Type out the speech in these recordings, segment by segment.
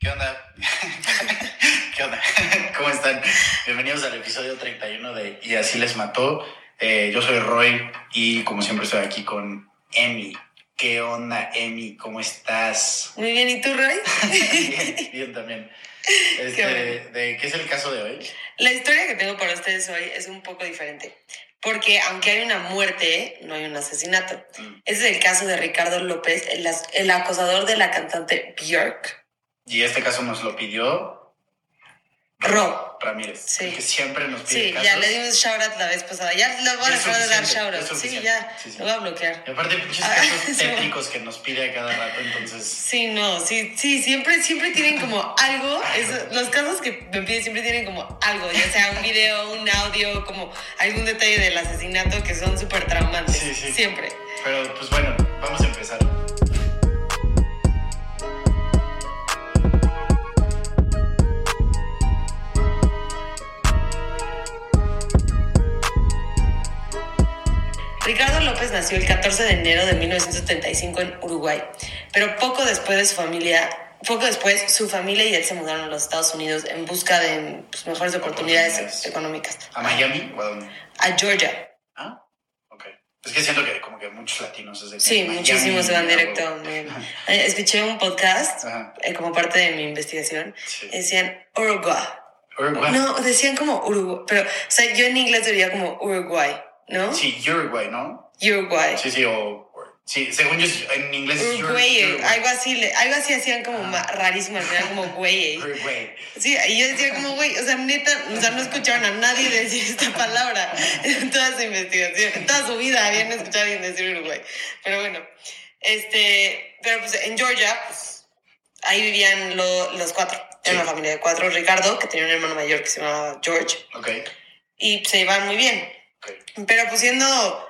¿Qué onda? ¿Qué onda? ¿Cómo están? Bienvenidos al episodio 31 de Y así les mató. Eh, yo soy Roy y como siempre estoy aquí con Emi. ¿Qué onda, Emi? ¿Cómo estás? Muy bien, ¿y tú, Roy? bien, bien también. Este, Qué bueno. de, ¿Qué es el caso de hoy? La historia que tengo para ustedes hoy es un poco diferente. Porque aunque hay una muerte, no hay un asesinato. Mm. Ese es el caso de Ricardo López, el acosador de la cantante Björk. Y este caso nos lo pidió Rob. Ramírez, Sí. que siempre nos pide Sí, casos. ya le dimos shout out la vez pasada. Ya le voy a dejar de dar shout out. Sí, ya. Sí, sí. Lo voy a bloquear. Y aparte, muchos Ah, casos sí. tétricos que nos pide a cada rato, entonces... Sí, no, sí, sí, siempre, siempre tienen como algo, eso- los casos que me piden siempre tienen como algo, ya sea un video, un audio, como algún detalle del asesinato que son súper traumantes, Sí, sí. siempre. Pero pues bueno, vamos a empezar. Ricardo López nació el 14 de enero de 1975 en Uruguay, pero poco después de su familia, poco después su familia y él se mudaron a los Estados Unidos en busca de pues, mejores oportunidades, Oportunidades. económicas. ¿A Miami o a dónde? A Georgia. Ah, ok. Es que siento que como que muchos latinos es de Sí, Miami, muchísimos se van directo. muy- Eh, Escuché un podcast eh, como parte de mi investigación. Sí. Decían Uruguay. Uruguay. No, decían como Uruguay. Pero, o sea, yo en inglés diría como Uruguay, ¿no? Sí, Uruguay, ¿no? Uruguay. Sí, sí, o... Sí, según yo, en inglés es Ur- Uruguay, algo así, algo así hacían como ma- rarísimo, al final como güey. Uruguay. Sí, y yo decía como güey, o sea, neta, o sea, no escucharon a nadie decir esta palabra en toda su investigación, en toda su vida habían escuchado a alguien decir Uruguay. Pero bueno, este, pero pues en Georgia, pues ahí vivían lo- los cuatro. Era Sí. una familia de cuatro. Ricardo, que tenía un hermano mayor que se llamaba George, Ok, y se iban muy bien. Pero pues siendo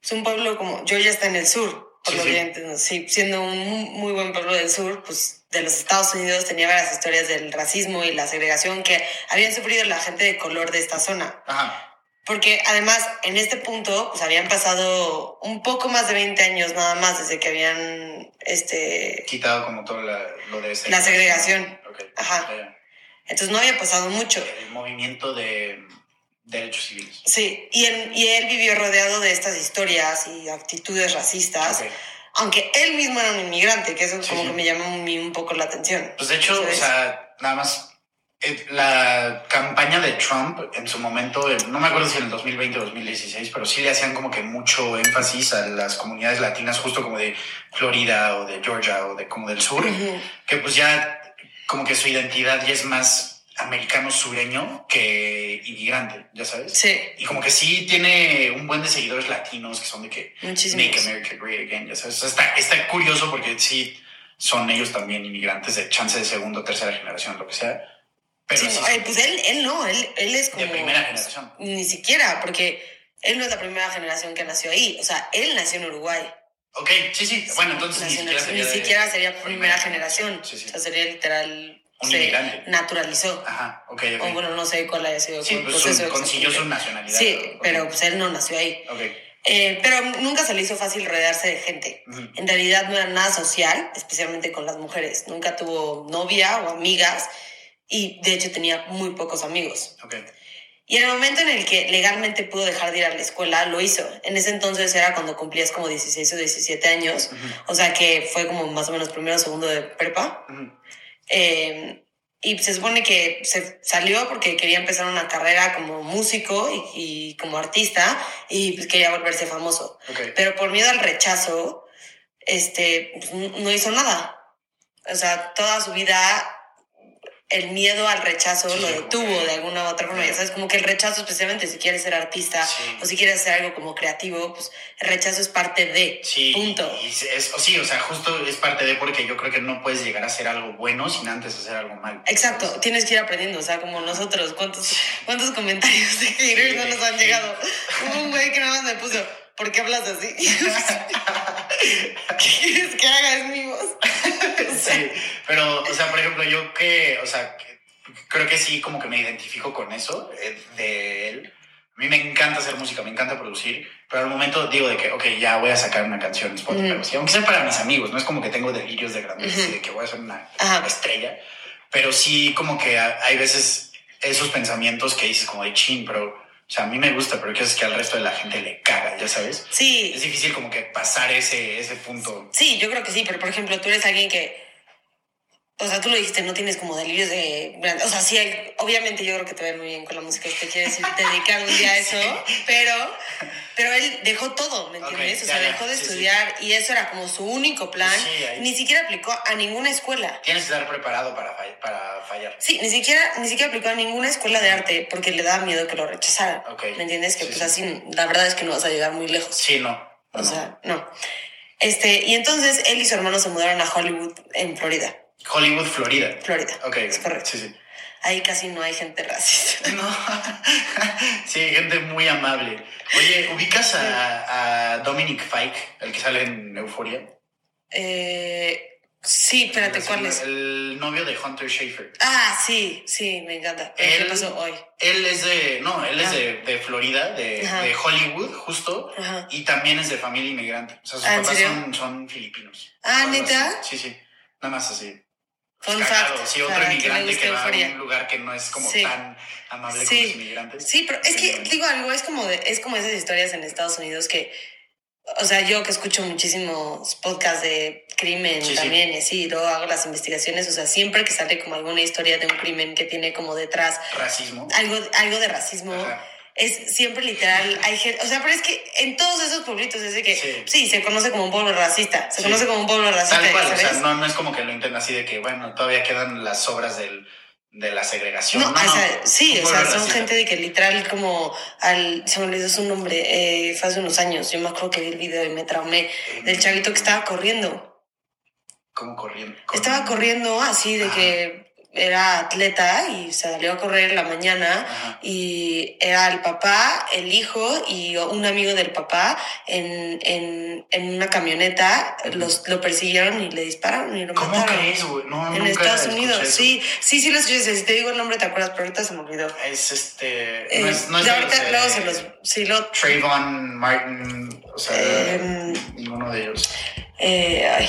pues, un pueblo como Georgia está en el sur, por Sí, lo sí. que yo entiendo, sí, siendo un muy, buen pueblo del sur, pues de los Estados Unidos tenía varias historias del racismo y la segregación que habían sufrido la gente de color de esta zona. Ajá. Porque además en este punto pues habían pasado un poco más de 20 años nada más desde que habían este Quitado como todo la- lo de... La segregación. Ok. Ajá. Ya, ya. entonces no había pasado mucho. El movimiento de derechos civiles. Sí, y, en- y él vivió rodeado de estas historias y actitudes racistas. Ok. Aunque él mismo era un inmigrante, que eso Sí, como sí. que me llama mí un poco la atención. Pues de hecho, o ¿Sabes? sea, nada más eh, la campaña de Trump en su momento, eh, no me acuerdo si en el 2020 o 2016, pero sí le hacían como que mucho énfasis a las comunidades latinas, justo como de Florida o de Georgia o de como del sur, Ujú. que pues ya como que su identidad ya es más americano sureño que inmigrante, ya sabes. Sí, Y como que sí tiene un buen de seguidores latinos que son de que muchísimos. Make America Great Again, ya sabes. O sea, está, está curioso porque sí son ellos también inmigrantes de chance de segunda tercera generación, lo que sea. Pero Sí, no, eh, pues él, él no, él, él es como... de primera generación. Ni siquiera, porque él no es la primera generación que nació ahí. O sea, él nació en Uruguay. Ok, sí, sí. Bueno, entonces ni siquiera sería, ni siquiera sería primera generación. Sí, sí. O sea, sería literal... Un se inmigrante. naturalizó. Ajá, ok, ok. O bueno, no sé cuál haya sido sí, el pues proceso su- consiguió su nacionalidad. Sí, Ok, pero pues él no nació ahí. Ok. Eh, pero nunca se le hizo fácil rodearse de gente. Ujú. En realidad no era nada social, especialmente con las mujeres. Nunca tuvo novia o amigas y de hecho tenía muy pocos amigos. Ok. Y en el momento en el que legalmente pudo dejar de ir a la escuela, lo hizo. En ese entonces era cuando cumplías como 16 o 17 años, Ujú, o sea que fue como más o menos primero o segundo de prepa. ujú. Eh, y se supone que se salió porque quería empezar una carrera como músico y, y como artista y pues quería volverse famoso pero por miedo al rechazo, este, pues, no hizo nada. O sea, toda su vida el miedo al rechazo Sí, lo detuvo de alguna u otra forma. Ya sabes, como que el rechazo, especialmente si quieres ser artista Sí. o si quieres hacer algo como creativo, pues el rechazo es parte de. Sí, Punto. y es, o sí, o sea, justo es parte de porque yo creo que no puedes llegar a hacer algo bueno sin antes hacer algo malo. Exacto, ¿sabes? tienes que ir aprendiendo, o sea, como nosotros, ¿cuántos, cuántos comentarios de haters no nos han llegado? Hubo un güey que nada más me puso, ¿por qué hablas así? ¿Qué quieres que haga? Es mi voz. Sí, pero, o sea, por ejemplo, yo que, o sea, que- creo que sí, como que me identifico con eso eh, de él. mí me encanta hacer música, me encanta producir, pero al momento digo de que, ok, ya voy a sacar una canción en Spotify, sí, aunque sea para mis amigos, no es como que tengo delirios de grandeza y de que voy a ser una Ajá. estrella, pero sí como que ha- hay veces esos pensamientos que dices como de chin, pero, o sea, a mí me gusta, pero que es que al resto de la gente le caga, ya sabes. Sí, Es difícil como que pasar ese, ese punto. Sí, yo creo que sí, pero por ejemplo, tú eres alguien que. O sea, tú lo dijiste, no tienes como delirios de. O sea, sí, hay- obviamente yo creo que te va muy bien con la música te quieres dedicar un día a eso, pero, pero él dejó todo, ¿me entiendes? o sea, ya, dejó de sí, sí. estudiar y eso era como su único plan. Sí, ahí. Ni siquiera aplicó a ninguna escuela. Tienes que estar preparado para, fall- para fallar. Sí, ni siquiera, ni siquiera aplicó a ninguna escuela de arte porque le daba miedo que lo rechazaran. Ok. ¿Me entiendes? Que pues sí. así, la verdad es que no vas a llegar muy lejos. Sí, no. O no. sea, no. Este, y entonces él y su hermano se mudaron a Hollywood, en Florida. Hollywood, Florida. Florida. Ok, Es correcto. Sí, sí. Ahí casi no hay gente racista. No. sí, gente muy amable. Oye, ¿ubicas a, a Dominic Fike, el que sale en Euforia? Eh, sí, espérate, ¿cuál es? El novio de Hunter Schafer. Ah, sí, sí, me encanta. ¿Pero ¿Qué Él- pasó hoy? Él es de, no, él es Ah. de, de Florida, de, Hollywood, justo, Ajá. y también es de familia inmigrante. O sea, sus Ah, ¿en papás son, son filipinos. Ah, ¿neta? Sí, sí. Nada más así. Fun Cagado. fact. Otro inmigrante guste que va a Euphoria. un lugar que no es como Sí. tan amable Sí. como los inmigrantes. Sí, pero es que, digo algo, es como, de, es como esas historias en Estados Unidos que, o sea, yo que escucho muchísimos podcasts de crimen Sí, también, y así, luego hago las investigaciones, o sea, siempre que sale como alguna historia de un crimen que tiene como detrás Racismo. algo, algo de racismo, Ajá. Es siempre literal, hay gente, o sea, pero es que en todos esos pueblitos es de que, Sí. sí, se conoce como un pueblo racista, se Sí. conoce como un pueblo racista, Tal cual, o sea, no, no es como que lo intenten así de que, bueno, todavía quedan las obras del, de la segregación. No, No, o sea, sí, o sea, son gente de que literal como al, se me olvidó su nombre, eh, fue hace unos años, yo me acuerdo que vi el video y me traumé, del chavito que estaba corriendo, Como corriendo. estaba corriendo así de que era atleta y salió a correr en la mañana Ajá. y era el papá, el hijo y un amigo del papá en, en, en una camioneta, los, lo persiguieron y le dispararon y lo ¿Cómo mataron. crees, güey? No, En Estados Unidos, eso. sí, sí, sí lo escuché. Si te digo el nombre, te acuerdas, pero ahorita se me olvidó. Es este. Eh, no es, no es de ahorita luego se los. Sí, lo. Trayvon Martin, o sea, Em, ninguno de ellos. eh, ay,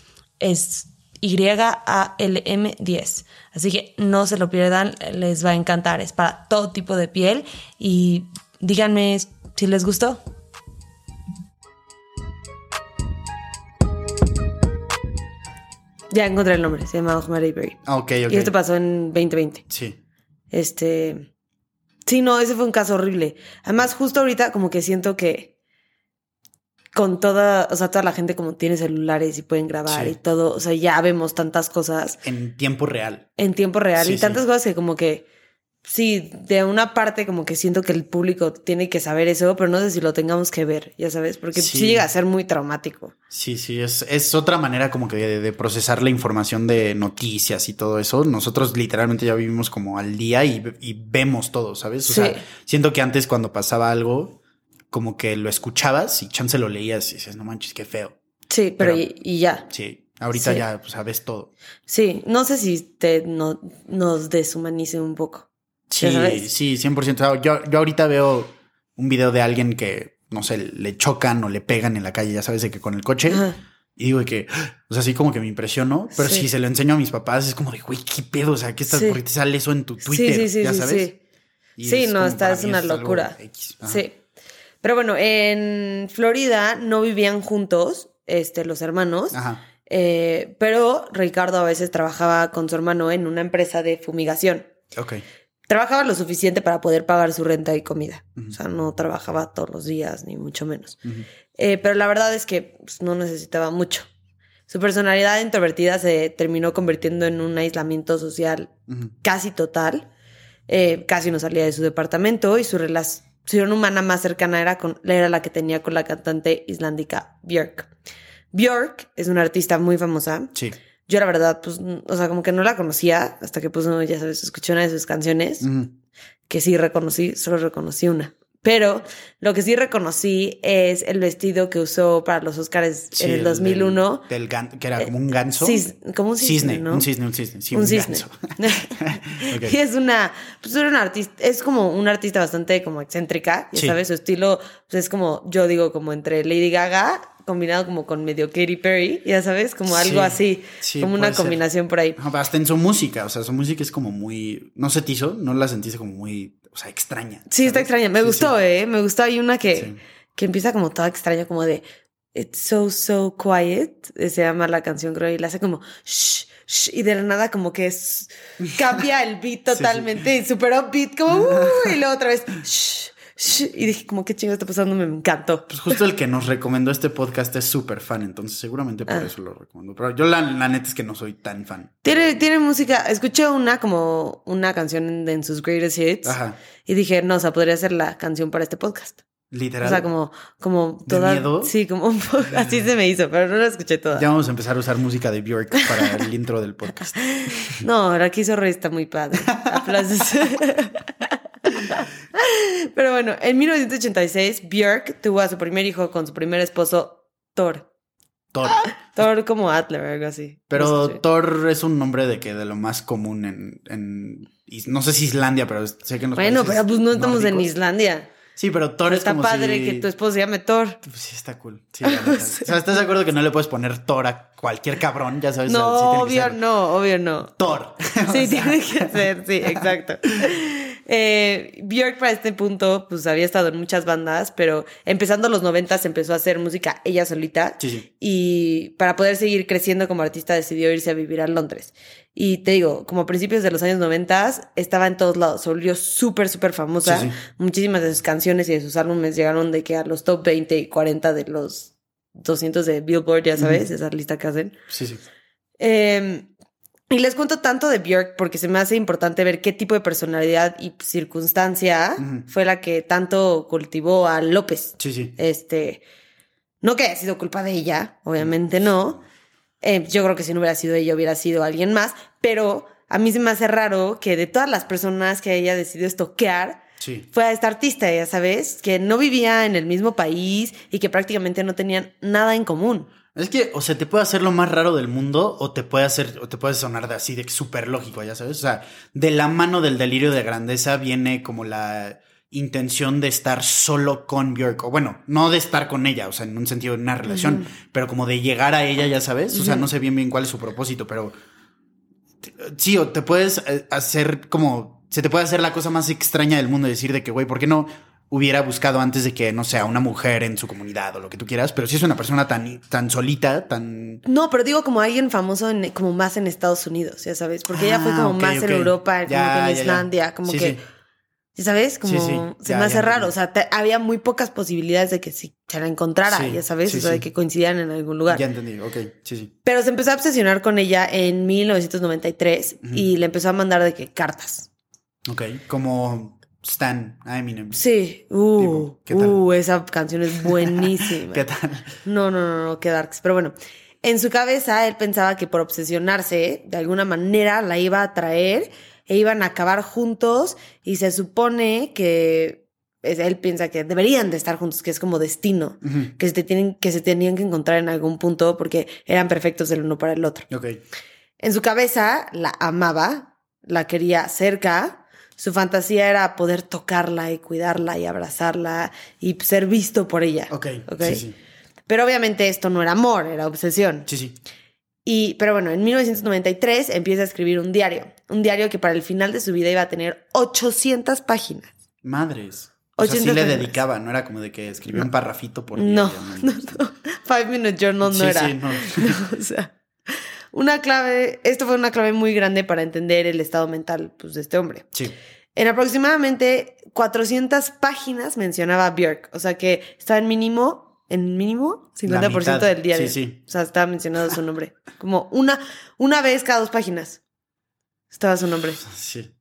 Es Y-A-L-M 10. Así que no se lo pierdan, les va a encantar. Es para todo tipo de piel y díganme si les gustó. Ya encontré el nombre, se llama Rosemary Berry. Ah, ok, ok. Y esto pasó en 2020. Sí. Este. Sí, no, ese fue un caso horrible. Además, justo ahorita, como que siento que con toda, o sea, toda la gente como tiene celulares y pueden grabar Sí. y todo, o sea, ya vemos tantas cosas En tiempo real. en tiempo real Sí, y tantas sí. cosas que como que sí, de una parte como que siento que el público tiene que saber eso, pero no sé si lo tengamos que ver, ya sabes, porque sí, llega a ser muy traumático. Sí, sí, es, es otra manera como que de, de procesar la información de noticias y todo eso. Nosotros literalmente ya vivimos como al día y, y vemos todo, ¿sabes? O sea, siento que antes cuando pasaba algo, como que lo escuchabas y chance lo leías y dices, no manches, qué feo. Sí, pero, Pero- y, y ya. Sí. Ahorita Sí. ya pues, sabes todo. Sí, no sé si te no- nos deshumanice un poco. Sí, ¿Ya sabes? sí, 100%. O sea, yo, yo ahorita veo un video de alguien que, no sé, le chocan o le pegan en la calle, ya sabes, de que con el coche. Ajá. Y digo que, o sea, así como que me impresionó. Pero Sí. si se lo enseño a mis papás, es como de, güey, ¿qué pedo? O sea, ¿qué estás? Sí. ¿Por qué te sale eso en tu Twitter? sí, sí, sí, ya sabes. sí. Sí, no, para es una locura. X. Sí. Pero bueno, en Florida no vivían juntos, este, los hermanos. Ajá. eh, pero Ricardo a veces trabajaba con su hermano en una empresa de fumigación. Ok. Trabajaba lo suficiente para poder pagar su renta y comida. O sea, no trabajaba todos los días, ni mucho menos. Eh, pero la verdad es que pues, no necesitaba mucho. Su personalidad introvertida se terminó convirtiendo en un aislamiento social casi total. Eh, casi no salía de su departamento y su relación humana más cercana era, con, era la que tenía con la cantante islandica Björk. Björk es una artista muy famosa. Sí. Yo la verdad, pues, o sea, como que no la conocía hasta que, pues, no, ya sabes, escuché una de sus canciones que sí reconocí, solo reconocí una. Pero lo que sí reconocí es el vestido que usó para los Oscars Sí, en el 2001. Del, del que era como un ganso. Cis- como un cisne, ¿no? Un cisne, un cisne. Sí, un un, cisne. ganso. Y es una, pues era una artista, es como una artista bastante como excéntrica, ya Sí. sabes, su estilo pues, es como, yo digo, como entre Lady Gaga, combinado como con medio Katy Perry, ya sabes, como algo Sí. así, Sí, como una ser. combinación por ahí. Hasta en su música, o sea, su música es como muy. ¿No se te hizo? ¿No la sentiste como muy, o sea, extraña? Sí, está extraña, me Sí, gustó, sí. eh, me gustó, hay una que, Sí. que empieza como toda extraña, como de It's so, so quiet, eh, se llama la canción, creo, y la hace como shh, shh, y de la nada como que es, cambia el beat totalmente, y super upbeat, como "Uh", y luego otra vez shh, y dije como qué chingo está pasando, me encantó. Pues justo el que nos recomendó este podcast es súper fan, entonces seguramente por Ah. eso lo recomiendo. Pero yo la, la neta es que no soy tan fan. Tiene, tiene música, escuché una como una canción en, en sus greatest hits Ajá. y dije, no, o sea, podría ser la canción para este podcast. Literal. O sea, como, como ¿De toda. miedo? Sí, como un poco. Así se me hizo, pero no la escuché toda. Ya vamos a empezar a usar música de Björk para el intro del podcast. No, que hizo Rey está muy padre. Aplausos. Pero bueno, en 1986, Björk tuvo a su primer hijo con su primer esposo, Thor. Thor. Thor como Adler, algo así. Pero No sé. Thor es un nombre de que de lo más común en, en no sé si Islandia, pero sé que en los Bueno, pero pues no estamos en. Islandia. Sí, pero Thor es Está como padre si- que tu esposo se llame Thor. Pues sí, está cool. Sí. O sea, ¿estás de acuerdo que no le puedes poner Thor a cualquier cabrón? Ya sabes. o sea, No, sí obvio ser no, obvio no. Thor. Sí, tiene que ser, sí, exacto. Eh, Björk para este punto, pues había estado en muchas bandas, pero empezando los noventas empezó a hacer música ella solita. Sí, sí. Y para poder seguir creciendo como artista decidió irse a vivir a Londres. Y te digo, como a principios de los años noventas, estaba en todos lados, se volvió súper, súper famosa. Sí. Muchísimas de sus canciones y de sus álbumes llegaron de que a los top 20 y 40 de los 200 de Billboard, ya sabes, esa lista que hacen. Sí, sí. Eh, y les cuento tanto de Björk porque se me hace importante ver qué tipo de personalidad y circunstancia fue la que tanto cultivó a López. Sí, sí. Este, no que haya sido culpa de ella, obviamente no. Eh, yo creo que si no hubiera sido ella, hubiera sido alguien más, pero a mí se me hace raro que de todas las personas que ella decidió estoquear, Sí. fue a esta artista, ya sabes, que no vivía en el mismo país y que prácticamente no tenían nada en común. Es que, o sea, te puede hacer lo más raro del mundo o te puede hacer, o te puede sonar de así de súper lógico, ya sabes. O sea, de la mano del delirio de grandeza viene como la intención de estar solo con Björk. O bueno, no de estar con ella, o sea, en un sentido de una relación, pero como de llegar a ella, ya sabes. O sea, no sé bien bien cuál es su propósito, pero sí, o te puedes eh, hacer como, se te puede hacer la cosa más extraña del mundo y decir de que, güey, ¿por qué no hubiera buscado antes de que, no sé, a una mujer en su comunidad o lo que tú quieras? Pero si es una persona tan, tan solita, tan... No, pero digo como alguien famoso en, como más en Estados Unidos, ya sabes, porque ella fue Ah, como ok, más en Europa, como que en ya, ya. Islandia, como Sí, que, sí. ¿ya sabes? Como Sí, sí, se me hace raro, o sea, te- había muy pocas posibilidades de que si se la encontrara, Sí, ya sabes, o sea, de que coincidieran en algún lugar. Ya entendí, ok, sí, sí. Pero se empezó a obsesionar con ella en 1993 y le empezó a mandar de que cartas. Ok, como Stan, a Eminem. Sí, uh, Tipo, ¿qué tal? uh, esa canción es buenísima. ¿Qué tal? No, no, no, no, qué darks. Pero bueno, en su cabeza él pensaba que por obsesionarse, de alguna manera la iba a traer e iban a acabar juntos y se supone que él piensa que deberían de estar juntos, que es como destino, que, se te tienen, que se tenían que encontrar en algún punto porque eran perfectos el uno para el otro. Ok. En su cabeza la amaba, la quería cerca. Su fantasía era poder tocarla y cuidarla y abrazarla y ser visto por ella. Ok. Ok. Sí, sí. Pero obviamente esto no era amor, era obsesión. Sí, sí. Y, pero bueno, en 1993 empieza a escribir un diario. Un diario que para el final de su vida iba a tener 800 páginas. Madres. O sea, sí 800 le dedicaba, no era como de que escribía un parrafito por No, día, no, no. Five Minute Journal no Sí, era. sí, no. No, o sea, una clave, esto fue una clave muy grande para entender el estado mental pues, de este hombre. Sí. En aproximadamente 400 páginas mencionaba a Björk, o sea que estaba en mínimo, en mínimo, 50% mitad. del diario. Sí, sí. O sea, estaba mencionado su nombre. Como una, una vez cada dos páginas estaba su nombre. Sí.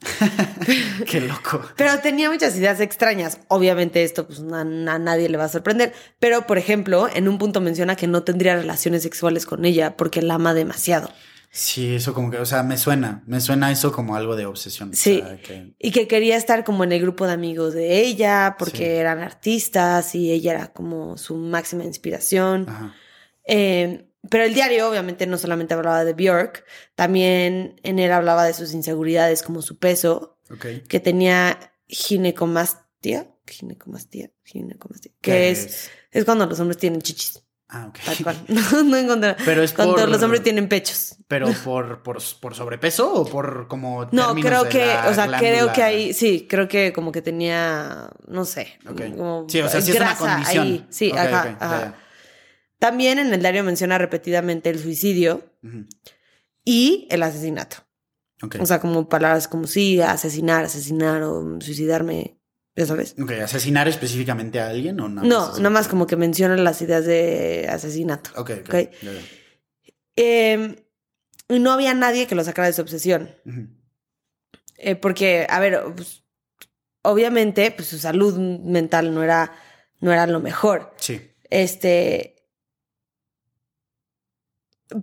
Qué loco. Pero tenía muchas ideas extrañas. Obviamente esto pues a, a nadie le va a sorprender. Pero, por ejemplo, en un punto menciona que no tendría relaciones sexuales con ella porque la ama demasiado. Sí, eso como que, o sea, me suena, me suena eso como algo de obsesión. o Sí. sea, que- Y que quería estar como en el grupo de amigos de ella porque Sí. eran artistas y ella era como su máxima inspiración. Ajá. Eh, pero el diario obviamente no solamente hablaba de Björk, también en él hablaba de sus inseguridades como su peso, Ok. que tenía ginecomastia, ginecomastia, ginecomastia, que ¿Qué es, es cuando los hombres tienen chichis, Ah, ok. tal cual. No, no encontré. Pero es Cuando por- los hombres tienen pechos. Pero por, por, por sobrepeso o por como. No, creo que, o sea, creo que ahí, sí, creo que como que tenía, no sé, Ok. como Sí, o sea, sí es una condición. ahí. Sí, ajá, ya, ajá. ya. También en el diario menciona repetidamente el suicidio y el asesinato. Ok. O sea, como palabras como sí, asesinar, asesinar o suicidarme, ya sabes. Ok, ¿asesinar específicamente a alguien o no? No, nada más como que menciona las ideas de asesinato. Ok, ok. Eh, y no había nadie que lo sacara de su obsesión. Eh, porque, a ver, pues, obviamente, pues su salud mental no era, no era lo mejor. Sí. Este.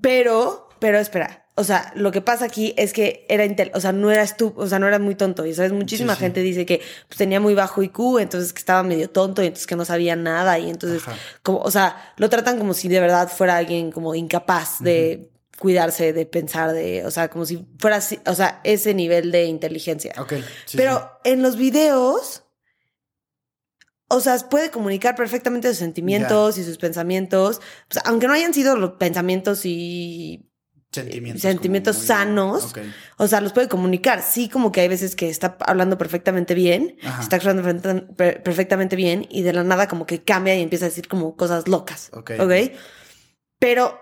Pero, pero espera. O sea, lo que pasa aquí es que era intel o sea, no era estu o sea, no era muy tonto. Y sabes, muchísima Sí, sí. gente dice que pues, tenía muy bajo IQ, entonces que estaba medio tonto y entonces que no sabía nada. Y entonces, Ajá. como, o sea, lo tratan como si de verdad fuera alguien como incapaz de cuidarse, de pensar, de, o sea, como si fuera, así- o sea, ese nivel de inteligencia. Sí, Pero en los videos, o sea, puede comunicar perfectamente sus sentimientos y sus pensamientos, pues, aunque no hayan sido los pensamientos y. Sentimientos. sentimientos sanos. O sea, los puede comunicar. Sí, como que hay veces que está hablando perfectamente bien, Ajá. está actuando perfecta- per- perfectamente bien y de la nada como que cambia y empieza a decir como cosas locas. Ok. ¿Ok? Pero,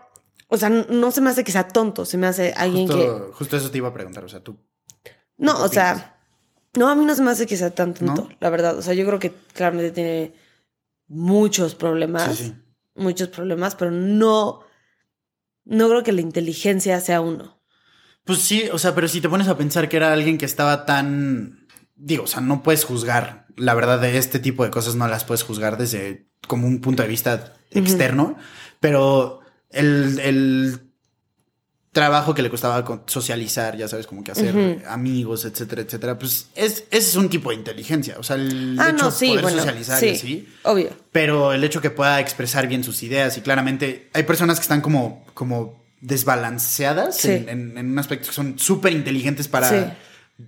o sea, no- se me hace que sea tonto, se me hace alguien que... Justo, eso te iba a preguntar. O sea, tú. No, ¿Qué o sea? No, a mí no se me hace que sea tan tonto, ¿No? la verdad. O sea, yo creo que claramente tiene muchos problemas, Sí, sí. muchos problemas, pero no, no creo que la inteligencia sea uno. Pues sí, o sea, pero si te pones a pensar que era alguien que estaba tan. Digo, o sea, no puedes juzgar. La verdad, de este tipo de cosas no las puedes juzgar desde como un punto de vista externo. Pero el, el trabajo que le costaba socializar, ya sabes, como que hacer amigos, etcétera, etcétera, pues es, ese es un tipo de inteligencia. O sea, el Ah, hecho no, de poder bueno, socializar sí, y así. obvio. Pero el hecho que pueda expresar bien sus ideas y claramente hay personas que están como, como desbalanceadas Sí. en, en- en un aspecto que son súper inteligentes para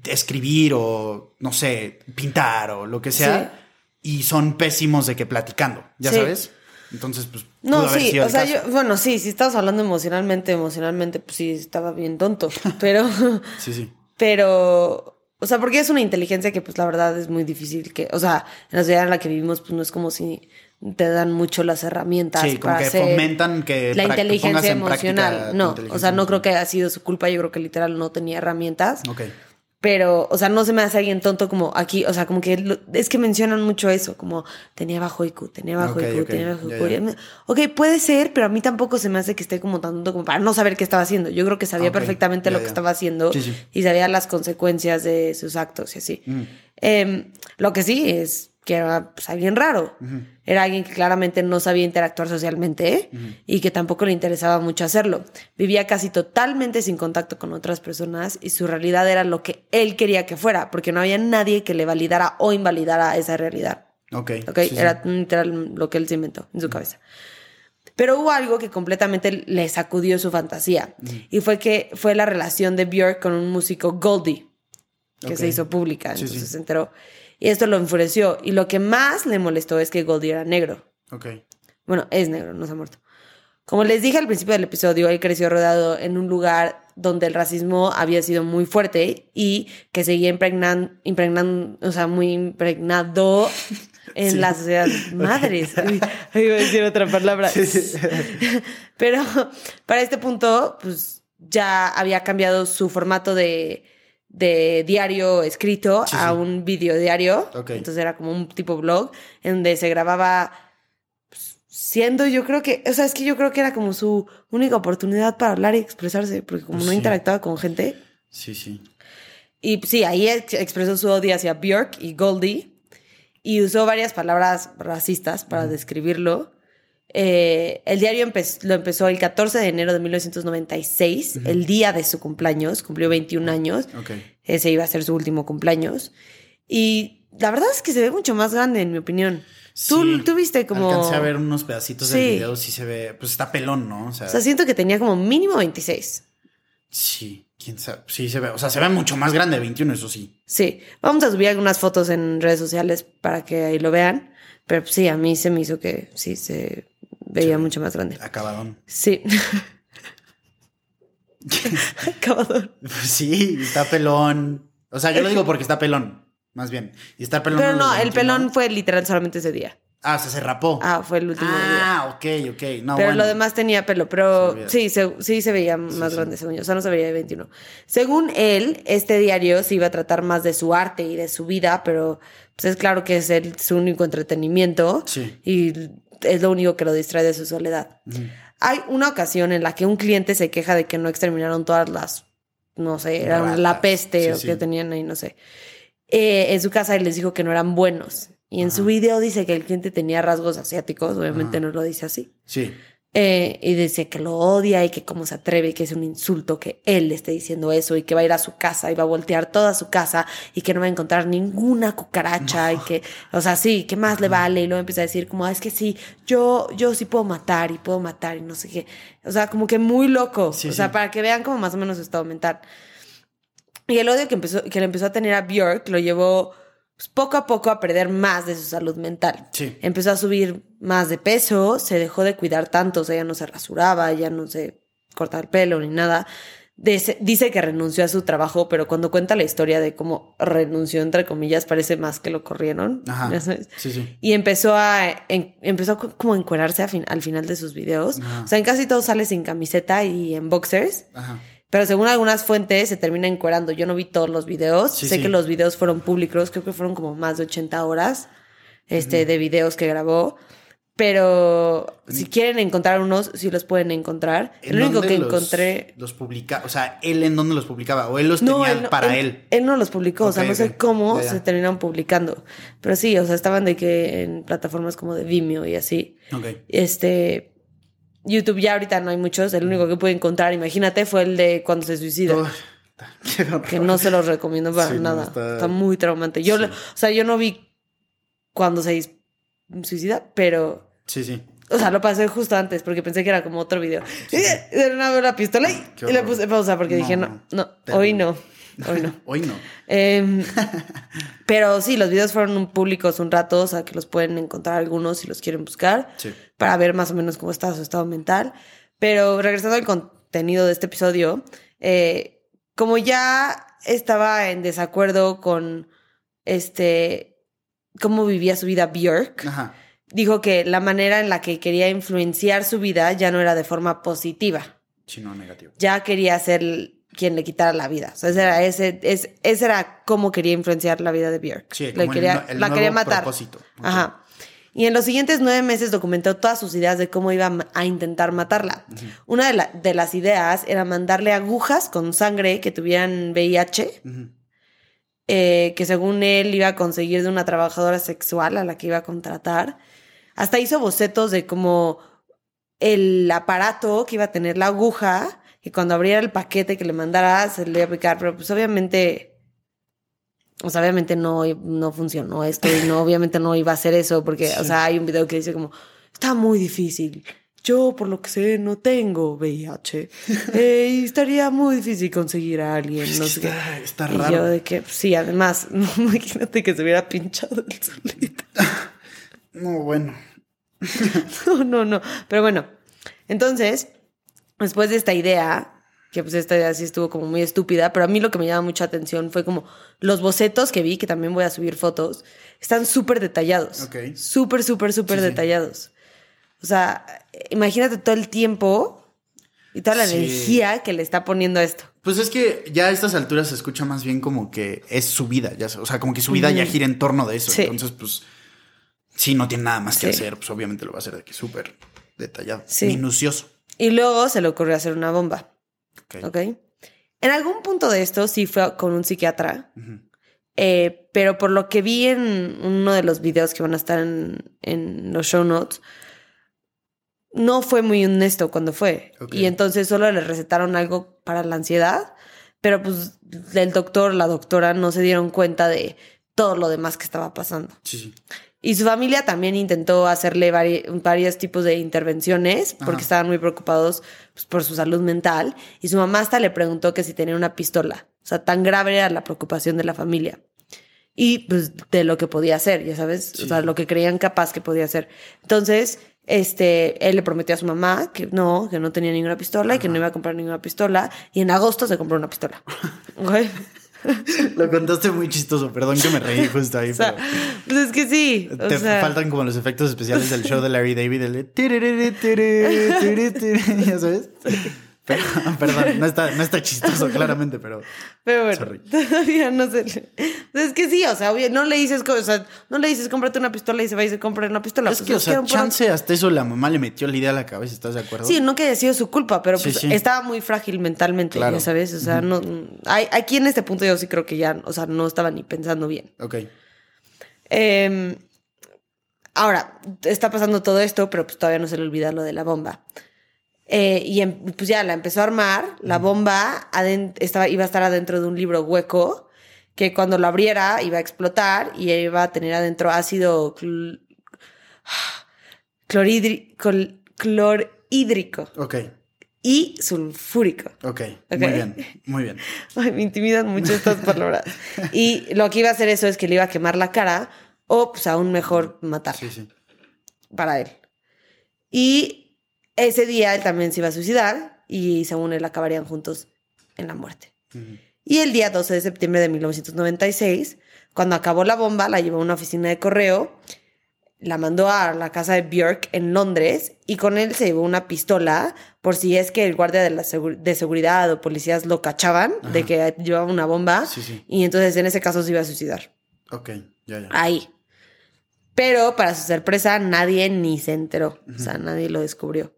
escribir o, no sé, pintar o lo que sea. Y son pésimos de que platicando, ¿ya sabes? Entonces, pues... No, sí, o sea, yo, bueno, sí, si estamos hablando emocionalmente, emocionalmente, pues sí, estaba bien tonto, pero, Sí, sí. pero, o sea, porque es una inteligencia que, pues, la verdad es muy difícil que, o sea, en la sociedad en la que vivimos, pues, no es como si te dan mucho las herramientas Sí, como para que hacer fomentan que la inteligencia emocional. No, o sea, no creo que haya sido su culpa, yo creo que literal no tenía herramientas. Ok. Pero, o sea, no se me hace alguien tonto como aquí, o sea, como que lo- es que mencionan mucho eso, como tenía bajo IQ, tenía bajo Ok, IQ, tenía bajo IQ. ya. Y me- Ok, puede ser, pero a mí tampoco se me hace que esté como tan tonto como para no saber qué estaba haciendo. Yo creo que sabía perfectamente lo que estaba haciendo Sí, sí. y sabía las consecuencias de sus actos y así. Mm. Em, lo que sí es que era pues, alguien raro. Era alguien que claramente no sabía interactuar socialmente y que tampoco le interesaba mucho hacerlo. Vivía casi totalmente sin contacto con otras personas y su realidad era lo que él quería que fuera, porque no había nadie que le validara o invalidara esa realidad. Ok. ¿Ok? sí, sí. Era literal lo que él se inventó en su cabeza. Pero hubo algo que completamente le sacudió su fantasía. Y fue que fue la relación de Björk con un músico Goldie, que se hizo pública. Entonces sí. se enteró. Y esto lo enfureció. Y lo que más le molestó es que Goldie era negro. Ok. Bueno, es negro, no se ha muerto. Como les dije al principio del episodio, él creció rodeado en un lugar donde el racismo había sido muy fuerte y que seguía impregnan, impregnan- o sea, muy impregnado en Sí. la sociedad. Madres, iba a decir otra palabra. Pero para este punto, pues ya había cambiado su formato de, de diario escrito Sí, a un video diario. Ok. Entonces era como un tipo blog en donde se grababa pues, siendo yo creo que, o sea, es que yo creo que era como su única oportunidad para hablar y expresarse, porque como no interactuaba con gente. Sí, sí. Y sí, ahí ex- expresó su odio hacia Björk y Goldie y usó varias palabras racistas para describirlo. Eh, el diario empe- lo empezó el 14 de enero de 1996, el día de su cumpleaños, cumplió 21 años, ese iba a ser su último cumpleaños. Y la verdad es que se ve mucho más grande, en mi opinión. Tú, Sí. tú viste como... Alcancé a ver unos pedacitos del Sí. video, sí se ve, pues está pelón, ¿no? O sea, O sea, siento que tenía como mínimo 26. sí, quién sabe. Sí se ve, o sea, se ve mucho más grande, 21, eso sí. Sí, vamos a subir algunas fotos en redes sociales para que ahí lo vean. Pero sí, a mí se me hizo que sí se veía Sí. mucho más grande. Acabadón. Sí. Acabador. Pues sí, está pelón. O sea, yo lo digo porque está pelón, más bien. Y está pelón. Pero los no, el 21. pelón fue literal solamente ese día. Ah, o sea, se rapó. Ah, fue el último día. Ah, ok, ok. No, Pero bueno. lo demás tenía pelo, pero Se sí, se, sí se veía más sí. grande, según yo. O sea, no se veía de 21. Según él, este diario se iba a tratar más de su arte y de su vida, pero pues es claro que es el- su único entretenimiento Sí. y es lo único que lo distrae de su soledad. Hay una ocasión en la que un cliente se queja de que no exterminaron todas las, no sé, eran la peste Sí, o sí. que tenían ahí, no sé, eh, en su casa y les dijo que no eran buenos. Y en su video dice que el cliente tenía rasgos asiáticos, obviamente Ajá. no lo dice así. Sí. Eh, y dice que lo odia y que cómo se atreve y que es un insulto que él le esté diciendo eso y que va a ir a su casa y va a voltear toda su casa y que no va a encontrar ninguna cucaracha y que, o sea, sí, ¿qué más le vale? Y luego empieza a decir como, "Ah, es que sí, yo, yo sí puedo matar y puedo matar y no sé qué. O sea, como que muy loco. Sí, o sea, sí. para que vean como más o menos su estado mental. Y el odio que, empezó, que le empezó a tener a Björk lo llevó pues, poco a poco a perder más de su salud mental. Sí. Empezó a subir más de peso, se dejó de cuidar tanto, o sea, ya no se rasuraba, ya no se cortaba el pelo ni nada. Dice, dice que renunció a su trabajo, pero cuando cuenta la historia de cómo renunció, entre comillas, parece más que lo corrieron. Ajá. sabes. Sí, sí. Y empezó a en- empezó como a encuerarse a fin- al final de sus videos. Ajá. O sea, en casi todos sale sin camiseta y en boxers. Ajá. Pero según algunas fuentes se termina encuerando. Yo no vi todos los videos. Sí, sé sí. que los videos fueron públicos. Creo que fueron como más de 80 horas este, de videos que grabó. Pero si quieren encontrar unos, sí los pueden encontrar. ¿En El único que los- encontré... Los publica, o sea, él en dónde los publicaba o él los No, tenía él no, para él, él. él no los publicó, o sea, no sé cómo se terminaron publicando. Pero sí, o sea, estaban de que en plataformas como de Vimeo y así. Ok. Este... YouTube ya ahorita no hay muchos. El único que pude encontrar, imagínate, fue el de cuando se suicida. Que no se los recomiendo para Sí, no, nada. está- está... muy traumante. Yo, Sí. lo- o sea, yo no vi cuando se suicida, pero, Sí, sí. o sea, lo pasé justo antes porque pensé que era como otro video. Y de una vez la pistola y, le puse pausa porque No, dije, no, no, hoy no, hoy no. Hoy no. Em, pero sí, los videos fueron públicos un rato, o sea, que los pueden encontrar algunos si los quieren buscar Sí. para ver más o menos cómo está su estado mental. Pero regresando al contenido de este episodio, eh, como ya estaba en desacuerdo con este cómo vivía su vida Björk, Ajá. dijo que la manera en la que quería influenciar su vida ya no era de forma positiva, Sí, no, negativo. ya quería ser quien le quitara la vida. O sea, ese era, ese, es- ese era cómo quería influenciar la vida de Björk. Sí, como quería, el la quería matar. propósito. Ajá. Y en los siguientes nueve meses documentó todas sus ideas de cómo iba a intentar matarla. Una de, la- de las ideas era mandarle agujas con sangre que tuvieran VIH eh, que según él iba a conseguir de una trabajadora sexual a la que iba a contratar. Hasta hizo bocetos de como el aparato que iba a tener la aguja y cuando abriera el paquete que le mandara se le iba a aplicar, pero pues obviamente, o sea, obviamente no, no funcionó esto y no, obviamente no iba a hacer eso porque, o sea, hay un video que dice como, está muy difícil. Yo, por lo que sé, no tengo VIH. Eh, y estaría muy difícil conseguir a alguien. No sé qué. Está, está Y raro. yo de que, sí, además, imagínate que se hubiera pinchado el solito. No, bueno. No, no, no. Pero bueno, entonces, después de esta idea, que pues esta idea sí estuvo como muy estúpida, pero a mí lo que me llama mucha atención fue como los bocetos que vi, que también voy a subir fotos, están súper detallados. Ok. Súper, súper, súper Sí, sí. detallados. O sea, imagínate todo el tiempo y toda la Sí. energía que le está poniendo a esto. Pues es que ya a estas alturas se escucha más bien como que es su vida, ya, o sea, como que su vida ya gira en torno de eso. Entonces, pues, si no tiene nada más que hacer, pues obviamente lo va a hacer de que súper detallado, Sí. minucioso. Y luego se le ocurrió hacer una bomba. Ok. ¿Ok? En algún punto de esto sí fue con un psiquiatra. Eh, pero por lo que vi en uno de los videos que van a estar en, en los show notes, no fue muy honesto cuando fue. Y entonces solo le recetaron algo para la ansiedad, pero pues el doctor, la doctora no se dieron cuenta de todo lo demás que estaba pasando. Sí, sí. Y su familia también intentó hacerle vari- varios tipos de intervenciones porque Ajá. estaban muy preocupados pues, por su salud mental. Y su mamá hasta le preguntó que si tenía una pistola. O sea, tan grave era la preocupación de la familia. Y pues de lo que podía hacer, ya sabes, o sea, lo que creían capaz que podía hacer. Entonces, este, él le prometió a su mamá que no, que no tenía ninguna pistola y que no iba a comprar ninguna pistola. Y en agosto se compró una pistola. ¿Ok? Lo contaste muy chistoso, perdón que me reí justo ahí. O sea, pero pues es que sí. o te sea, faltan como los efectos especiales del show de Larry David, el de ya sabes. Pero, perdón, no está, no está chistoso, claramente, pero Pero bueno, Sorry. todavía no sé. Es que sí, o sea, obvio, no le dices, co- o sea, no le dices cómprate una pistola y se va y se compra una pistola. es pues que, o sea, chance hasta eso la mamá le metió la idea a la cabeza, ¿estás de acuerdo? Sí, no que haya sido su culpa, pero pues sí. estaba muy frágil mentalmente, Claro. ya sabes. O sea, no. Hay, aquí en este punto yo sí creo que ya, o sea, no estaba ni pensando bien. Ok. Eh, ahora, está pasando todo esto, pero pues todavía no se le olvida lo de la bomba. Eh, y em- pues ya la empezó a armar. La bomba estaba, iba a estar adentro de un libro hueco que cuando lo abriera iba a explotar y iba a tener adentro ácido cl- col- clorhídrico Ok, y sulfúrico. ok, Ok. muy bien, muy bien. Ay, me intimidan mucho estas palabras. Y lo que iba a hacer eso es que le iba a quemar la cara o, pues, aún mejor matarla Sí, sí. para él. Y ese día él también se iba a suicidar y según él acabarían juntos en la muerte. Y el día 12 de septiembre de 1996, cuando acabó la bomba, la llevó a una oficina de correo, la mandó a la casa de Björk en Londres y con él se llevó una pistola por si es que el guardia de, la de seguridad o policías lo cachaban de que llevaba una bomba Sí, sí. y entonces en ese caso se iba a suicidar. Ok, ya, ya. Ahí. Pero para su sorpresa nadie ni se enteró, o sea, nadie lo descubrió.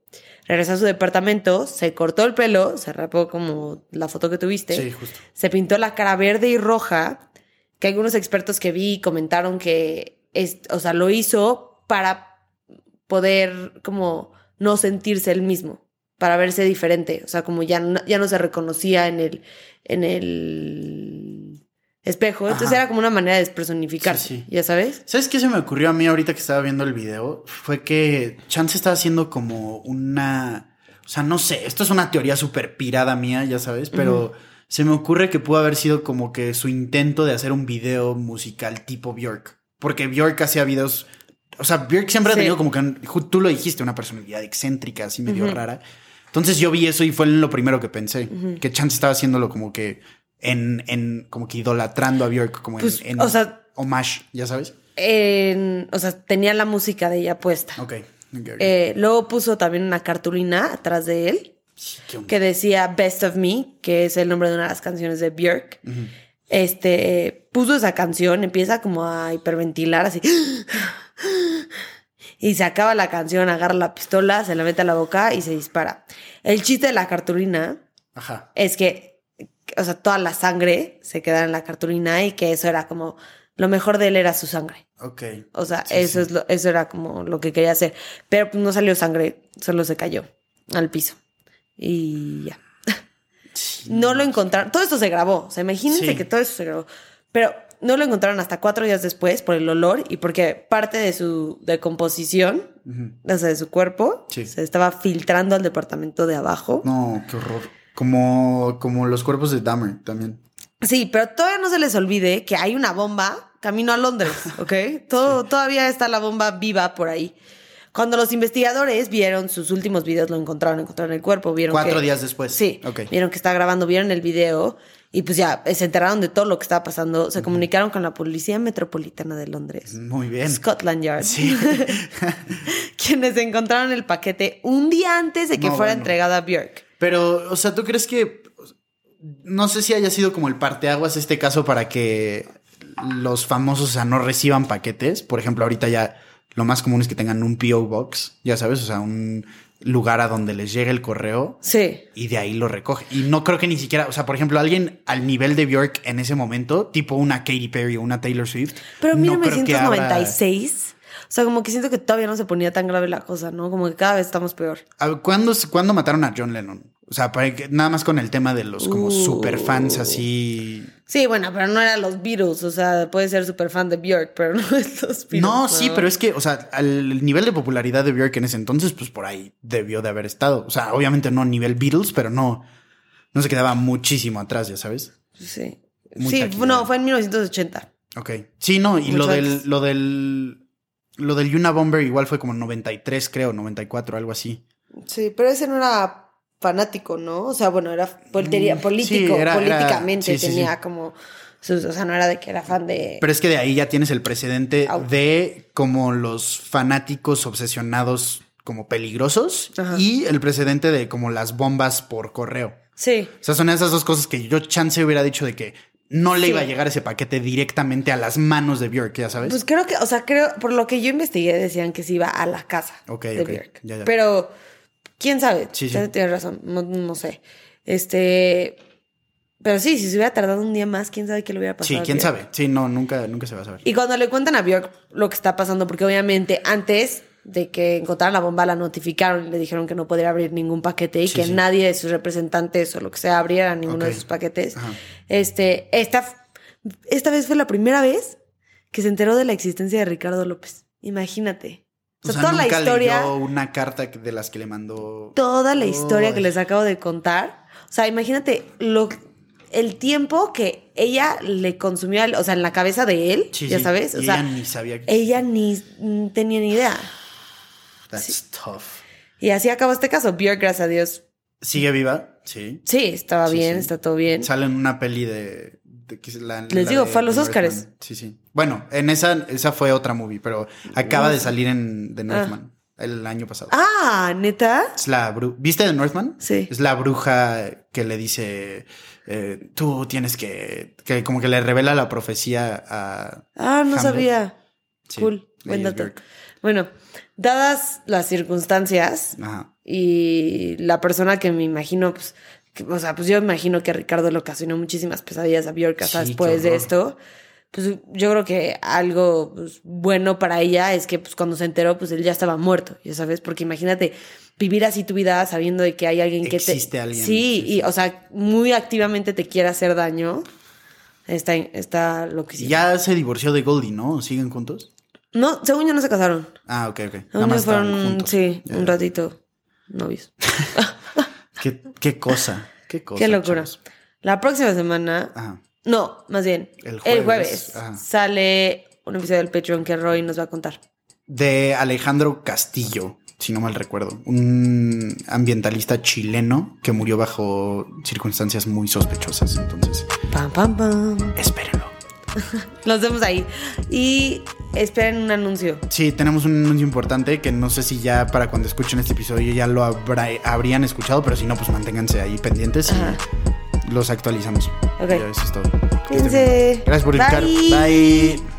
Regresó a su departamento, se cortó el pelo, se rapó como la foto que tuviste. Sí, justo. Se pintó la cara verde y roja, que algunos expertos que vi comentaron que, es, o sea, lo hizo para poder como no sentirse el mismo, para verse diferente, o sea, como ya no, ya no se reconocía en el, en el espejo, entonces Ajá. era como una manera de despersonificarse, Sí, sí. ya sabes. ¿Sabes qué se me ocurrió a mí ahorita que estaba viendo el video? Fue que Chance estaba haciendo como una. O sea, no sé, esto es una teoría súper pirada mía, ya sabes, pero se me ocurre que pudo haber sido como que su intento de hacer un video musical tipo Björk. Porque Björk hacía videos. O sea, Björk siempre Sí. ha tenido como que. Tú lo dijiste, una personalidad excéntrica, así medio rara. Entonces yo vi eso y fue lo primero que pensé. Que Chance estaba haciéndolo como que. En, en como que idolatrando a Björk, como en- Pues, en, o sea- homage, ya sabes. En- o sea, tenía la música de ella puesta. Ok. Eh, luego puso también una cartulina atrás de él que decía Best of Me, que es el nombre de una de las canciones de Björk. Este eh, puso esa canción, empieza como a hiperventilar así. Y se acaba la canción, agarra la pistola, se la mete a la boca y se dispara. El chiste de la cartulina Ajá. es que o sea, toda la sangre se quedara en la cartulina y que eso era como, lo mejor de él era su sangre. Ok. O sea, Sí, eso, sí. Es lo, eso era como lo que quería hacer. Pero pues, no salió sangre, solo se cayó al piso. Y ya. No lo encontraron. Todo esto se grabó. O sea, imagínense que todo eso se grabó. Pero no lo encontraron hasta cuatro días después por el olor y porque parte de su decomposición, Ujú. o sea, de su cuerpo, se estaba filtrando al departamento de abajo. No, qué horror. Como, como los cuerpos de Dahmer también. Sí, pero todavía no se les olvide que hay una bomba camino a Londres, ¿ok? Todo, Todavía está la bomba viva por ahí. Cuando los investigadores vieron sus últimos videos, lo encontraron, encontraron el cuerpo, vieron Cuatro que- días después. Sí, vieron que estaba grabando, vieron el video y pues ya se enteraron de todo lo que estaba pasando. Se comunicaron con la Policía Metropolitana de Londres, Muy bien. Scotland Yard, Sí. quienes encontraron el paquete un día antes de que No, fuera bueno. entregado a Björk. Pero, o sea, ¿tú crees que... No sé si haya sido como el parteaguas este caso para que los famosos, o sea, no reciban paquetes. Por ejemplo, ahorita ya lo más común es que tengan un PO Box, ya sabes, o sea, un lugar a donde les llegue el correo Sí. y de ahí lo recoge. Y no creo que ni siquiera, o sea, por ejemplo, alguien al nivel de Bjork en ese momento, tipo una Katy Perry o una Taylor Swift. Pero en no creo que abra- 1996, o sea, como que siento que todavía no se ponía tan grave la cosa, ¿no? Como que cada vez estamos peor. ¿Cuándo, ¿Cuándo mataron a John Lennon? O sea, para que- nada más con el tema de los como Uh. super fans así. Sí, bueno, pero no eran los Beatles, o sea, puede ser súper fan de Björk, pero no es los Beatles. No, sí, pero es que, o sea, al nivel de popularidad de Björk en ese entonces, pues por ahí debió de haber estado. O sea, obviamente no nivel Beatles, pero no, no se quedaba muchísimo atrás, ya sabes. Sí. Muy Sí, no, fue en 1980. Ok. Sí, no, y lo del, antes. lo del, lo del Yuna Bomber igual fue como 93, creo, 94, algo así. Sí, pero ese no era fanático, ¿no? O sea, bueno, era Mm, político, sí, era- políticamente sí, tenía sí. como... sus- o sea, no era de que era fan de... Pero es que de ahí ya tienes el precedente Au. de como los fanáticos obsesionados como peligrosos Ajá. y el precedente de como las bombas por correo. Sí. O sea, son esas dos cosas que yo chance hubiera dicho de que no le Sí. iba a llegar ese paquete directamente a las manos de Björk, ya sabes. Pues creo que, o sea, creo, por lo que yo investigué, decían que se iba a la casa de ok, Björk. ya, ya. Pero, quién sabe, Sí, sí. Tienes- razón, no, no sé. Este, pero sí, si se hubiera tardado un día más, quién sabe qué le hubiera pasado. sí, a quién Björk. sabe. Sí, no, nunca, nunca se va a saber. Y cuando le cuentan a Björk lo que está pasando, porque obviamente antes de que encontraran la bomba la notificaron y le dijeron que no podría abrir ningún paquete y Sí, que sí. nadie de sus representantes o lo que sea abriera ninguno de sus paquetes. Ajá. Este, esta, esta vez fue la primera vez que se enteró de la existencia de Ricardo López. Imagínate. O sea, toda la historia, leyó una carta de las que le mandó. toda la historia que les acabo de contar. O sea, imagínate lo, el tiempo que ella le consumió, o sea, en la cabeza de él, Sí, ya sabes. O sea, ella ni sabía que. ella ni tenía ni idea. That's tough. Y así acabó este caso. Björk, gracias a Dios. ¿Sigue viva? Sí. Sí, estaba Sí, bien, sí. está todo bien. Sale en una peli de. la- Les la digo, de fue a los. Northman. Sí, sí. Bueno, en esa, esa fue otra movie, pero acaba de salir en The Northman el año pasado. Ah, neta. Es la ¿Viste The Northman? Sí. Es la bruja que le dice. eh, tú tienes que. que como que le revela la profecía a. Ah, no Hamlet. sabía. Sí, cool, buen dato. Bueno, dadas las circunstancias Ajá. y la persona que me imagino, pues, que- o sea, pues yo imagino que Ricardo le ocasionó muchísimas pesadillas a Bjork hasta Sí, después de esto. Pues yo creo que algo pues, bueno para ella es que pues cuando se enteró, pues él ya estaba muerto, ya sabes, porque imagínate vivir así tu vida sabiendo de que hay alguien que te... Existe alguien, Sí, sí, y sí. o sea, muy activamente te quiere hacer daño. Está, está Y loquísimo. ya se divorció de Goldie, ¿no? ¿Siguen juntos? No, según yo no se casaron. Ah, ok, ok. Nada Según yo más fueron, sí, un ratito novios. ¿Qué, qué cosa. Qué cosa. Qué locura. chavos. La próxima semana, Ajá. no, más bien, El el jueves, sale un episodio del Patreon que Roy nos va a contar. De Alejandro Castillo, si no mal recuerdo. Un ambientalista chileno que murió bajo circunstancias muy sospechosas. Entonces, Pam, pam, pam. espérenlo. Nos vemos ahí. Y esperen un anuncio. Sí, tenemos un anuncio importante que no sé si ya para cuando escuchen este episodio ya lo habrá- habrían escuchado, pero si no, pues manténganse ahí pendientes Ajá. y los actualizamos. Ok. Ya, eso es todo. Gracias por. Bye. Bye.